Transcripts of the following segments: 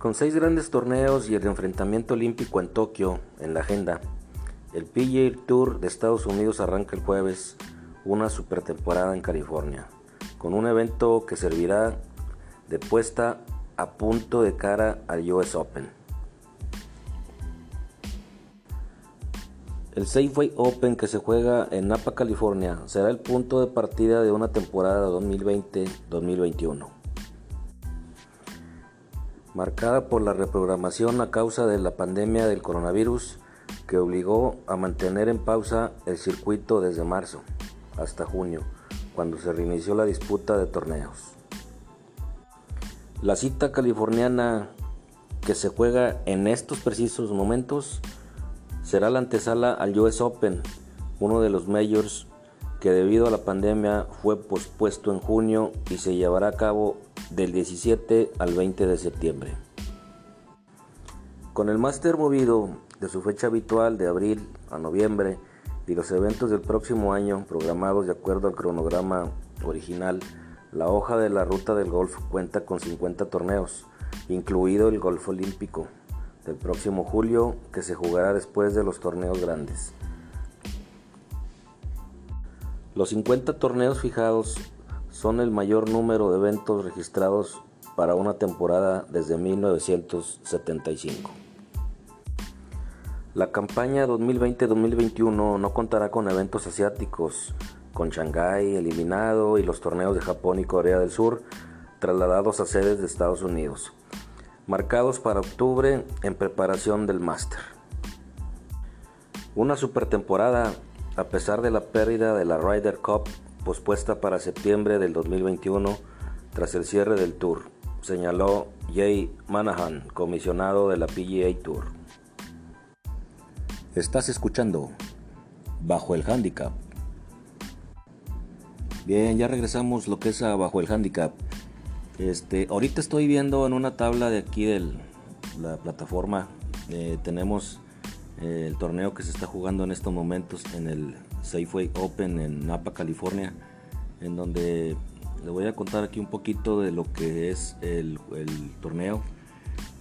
Con seis grandes torneos y el enfrentamiento olímpico en Tokio en la agenda, el PGA Tour de Estados Unidos arranca el jueves una super temporada en California, con un evento que servirá de puesta a punto de cara al US Open. El Safeway Open que se juega en Napa, California, será el punto de partida de una temporada 2020-2021 marcada por la reprogramación a causa de la pandemia del coronavirus que obligó a mantener en pausa el circuito desde marzo hasta junio, cuando se reinició la disputa de torneos. La cita californiana que se juega en estos precisos momentos será la antesala al US Open, uno de los majors que debido a la pandemia fue pospuesto en junio y se llevará a cabo del 17 al 20 de septiembre. Con el máster movido de su fecha habitual de abril a noviembre y los eventos del próximo año programados de acuerdo al cronograma original, la hoja de la ruta del golf cuenta con 50 torneos, incluido el golf olímpico del próximo julio que se jugará después de los torneos grandes. Los 50 torneos fijados son el mayor número de eventos registrados para una temporada desde 1975. La campaña 2020-2021 no contará con eventos asiáticos, con Shanghái eliminado y los torneos de Japón y Corea del Sur trasladados a sedes de Estados Unidos, marcados para octubre en preparación del Master. Una super temporada a pesar de la pérdida de la Ryder Cup pospuesta para septiembre del 2021 tras el cierre del Tour, señaló Jay Manahan, comisionado de la PGA Tour. Estás escuchando Bajo el Handicap. Bien, ya regresamos lo que es a Bajo el Handicap. Este, ahorita estoy viendo en una tabla de aquí de la plataforma. Eh, tenemos eh, el torneo que se está jugando en estos momentos en el Safeway Open en Napa, California, en donde le voy a contar aquí un poquito de lo que es el, torneo.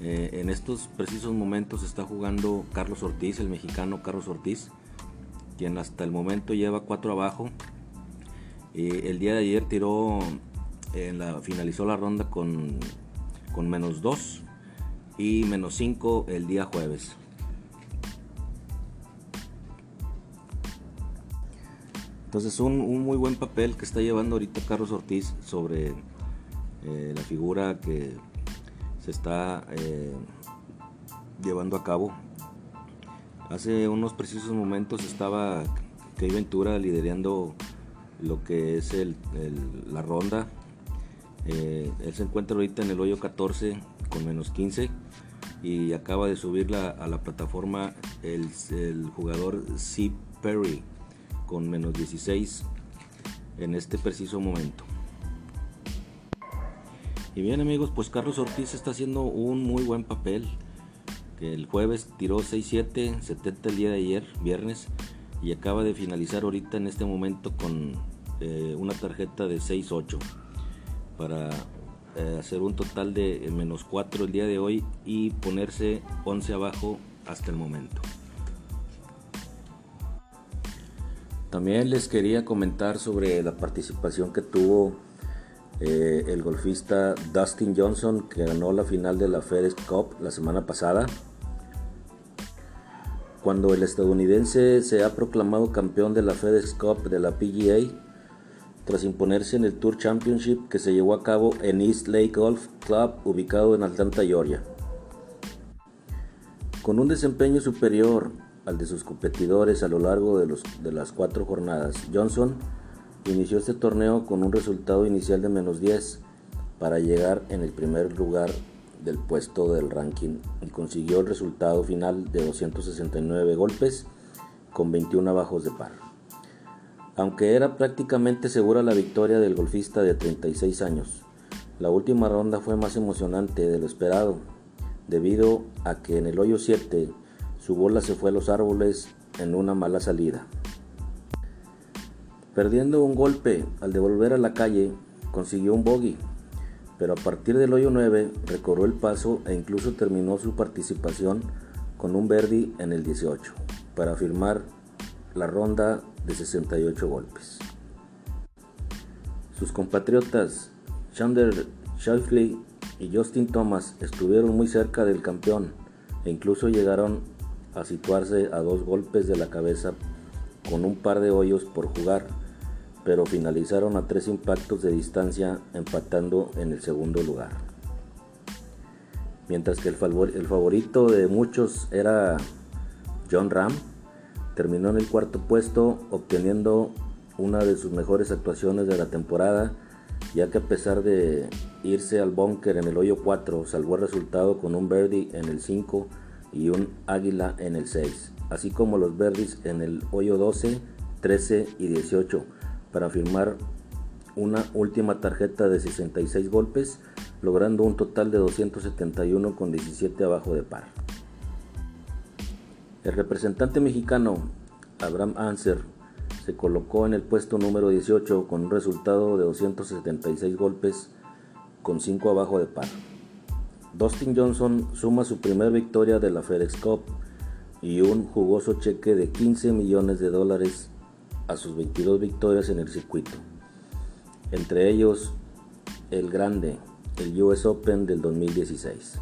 Eh, en estos precisos momentos está jugando Carlos Ortiz, el mexicano Carlos Ortiz, quien hasta el momento lleva 4 abajo. el día de ayer tiró, finalizó la ronda con, con menos 2 y menos 5 el día jueves. Entonces un, muy buen papel que está llevando ahorita Carlos Ortiz sobre eh, la figura que se está eh, llevando a cabo. Hace unos precisos momentos estaba Key Ventura liderando lo que es la ronda. Eh, él se encuentra ahorita en el hoyo 14 con menos 15 y acaba de subir a la plataforma el, el jugador C. Perry con menos 16 en este preciso momento. Y bien amigos, pues Carlos Ortiz está haciendo un muy buen papel. Que el jueves tiró 6-7, 70 el día de ayer, viernes, y acaba de finalizar ahorita en este momento con eh, una tarjeta de 6-8 para eh, hacer un total de menos 4 el día de hoy y ponerse 11 abajo hasta el momento. También les quería comentar sobre la participación que tuvo eh, el golfista Dustin Johnson que ganó la final de la FedEx Cup la semana pasada. Cuando el estadounidense se ha proclamado campeón de la FedEx Cup de la PGA, tras imponerse en el Tour Championship que se llevó a cabo en East Lake Golf Club ubicado en Atlanta, Georgia. Con un desempeño superior al de sus competidores a lo largo de, los, de las cuatro jornadas, Johnson Inició este torneo con un resultado inicial de menos 10 para llegar en el primer lugar del puesto del ranking y consiguió el resultado final de 269 golpes con 21 bajos de par. Aunque era prácticamente segura la victoria del golfista de 36 años, la última ronda fue más emocionante de lo esperado, debido a que en el hoyo 7 su bola se fue a los árboles en una mala salida. Perdiendo un golpe al devolver a la calle, consiguió un bogey, pero a partir del hoyo 9 recorrió el paso e incluso terminó su participación con un birdie en el 18 para firmar la ronda de 68 golpes. Sus compatriotas Chandler Schauffele y Justin Thomas estuvieron muy cerca del campeón e incluso llegaron a situarse a dos golpes de la cabeza con un par de hoyos por jugar, pero finalizaron a tres impactos de distancia empatando en el segundo lugar. Mientras que el, favorito de muchos era John Ram, terminó en el cuarto puesto obteniendo una de sus mejores actuaciones de la temporada, ya que a pesar de irse al búnker en el hoyo 4, salvó el resultado con un birdie en el 5 y un águila en el 6, así como los birdies en el hoyo 12, 13 y 18, para firmar una última tarjeta de 66 golpes, logrando un total de 271 con 17 abajo de par. El representante mexicano Abraham Anser se colocó en el puesto número 18 con un resultado de 276 golpes con 5 abajo de par. Dustin Johnson suma su primera victoria de la FedEx Cup y un jugoso cheque de 15 millones de dólares a sus 22 victorias en el circuito. Entre ellos el grande, el US Open del 2016.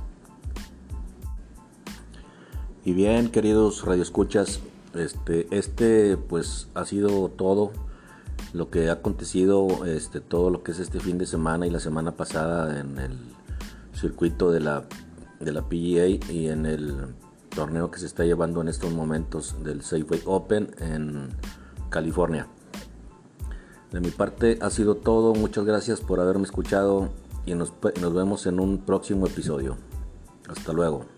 Y bien, queridos radioescuchas, este, este pues ha sido todo lo que ha acontecido, este, todo lo que es este fin de semana y la semana pasada en el circuito de la, de la PGA y en el torneo que se está llevando en estos momentos del Safeway Open en California. De mi parte ha sido todo, muchas gracias por haberme escuchado y nos, nos vemos en un próximo episodio. Hasta luego.